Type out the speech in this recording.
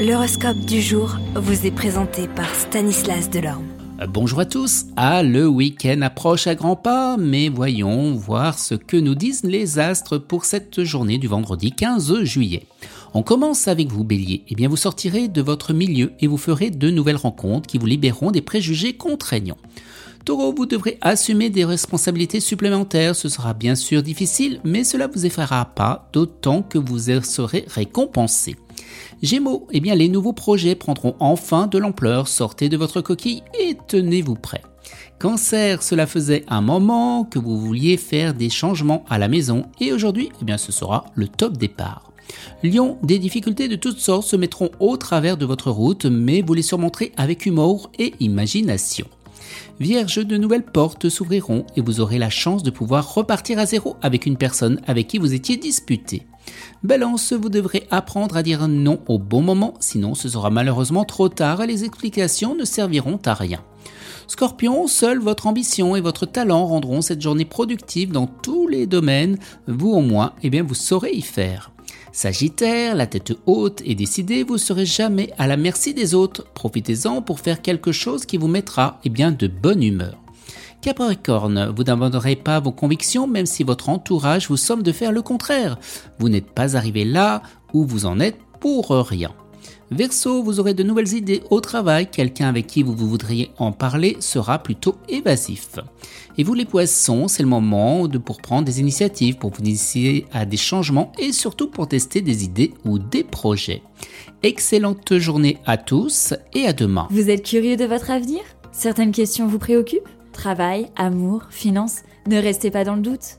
L'horoscope du jour vous est présenté par Stanislas Delorme. Bonjour à tous. Ah, le week-end approche à grands pas, mais voyons voir ce que nous disent les astres pour cette journée du vendredi 15 juillet. On commence avec vous, bélier. Eh bien, vous sortirez de votre milieu et vous ferez de nouvelles rencontres qui vous libéreront des préjugés contraignants. Taureau, vous devrez assumer des responsabilités supplémentaires. Ce sera bien sûr difficile, mais cela vous effraiera pas, d'autant que vous serez récompensé. Gémeaux, eh bien les nouveaux projets prendront enfin de l'ampleur, sortez de votre coquille et tenez-vous prêt. Cancer, cela faisait un moment que vous vouliez faire des changements à la maison et aujourd'hui, eh bien ce sera le top départ. Lion, des difficultés de toutes sortes se mettront au travers de votre route, mais vous les surmonterez avec humour et imagination. Vierge, de nouvelles portes s'ouvriront et vous aurez la chance de pouvoir repartir à zéro avec une personne avec qui vous étiez disputé. Balance, vous devrez apprendre à dire non au bon moment, sinon ce sera malheureusement trop tard et les explications ne serviront à rien. Scorpion, seule votre ambition et votre talent rendront cette journée productive dans tous les domaines. Vous au moins, eh bien, vous saurez y faire. Sagittaire, la tête haute et décidée, vous serez jamais à la merci des autres. Profitez-en pour faire quelque chose qui vous mettra eh bien, de bonne humeur. Capricorne, vous n'abandonnerez pas vos convictions même si votre entourage vous somme de faire le contraire. Vous n'êtes pas arrivé là où vous en êtes pour rien. Verseau, vous aurez de nouvelles idées au travail, quelqu'un avec qui vous voudriez en parler sera plutôt évasif. Et vous les poissons, c'est le moment pour prendre des initiatives, pour vous initier à des changements et surtout pour tester des idées ou des projets. Excellente journée à tous et à demain. Vous êtes curieux de votre avenir? Certaines questions vous préoccupent? Travail, amour, finances? Ne restez pas dans le doute.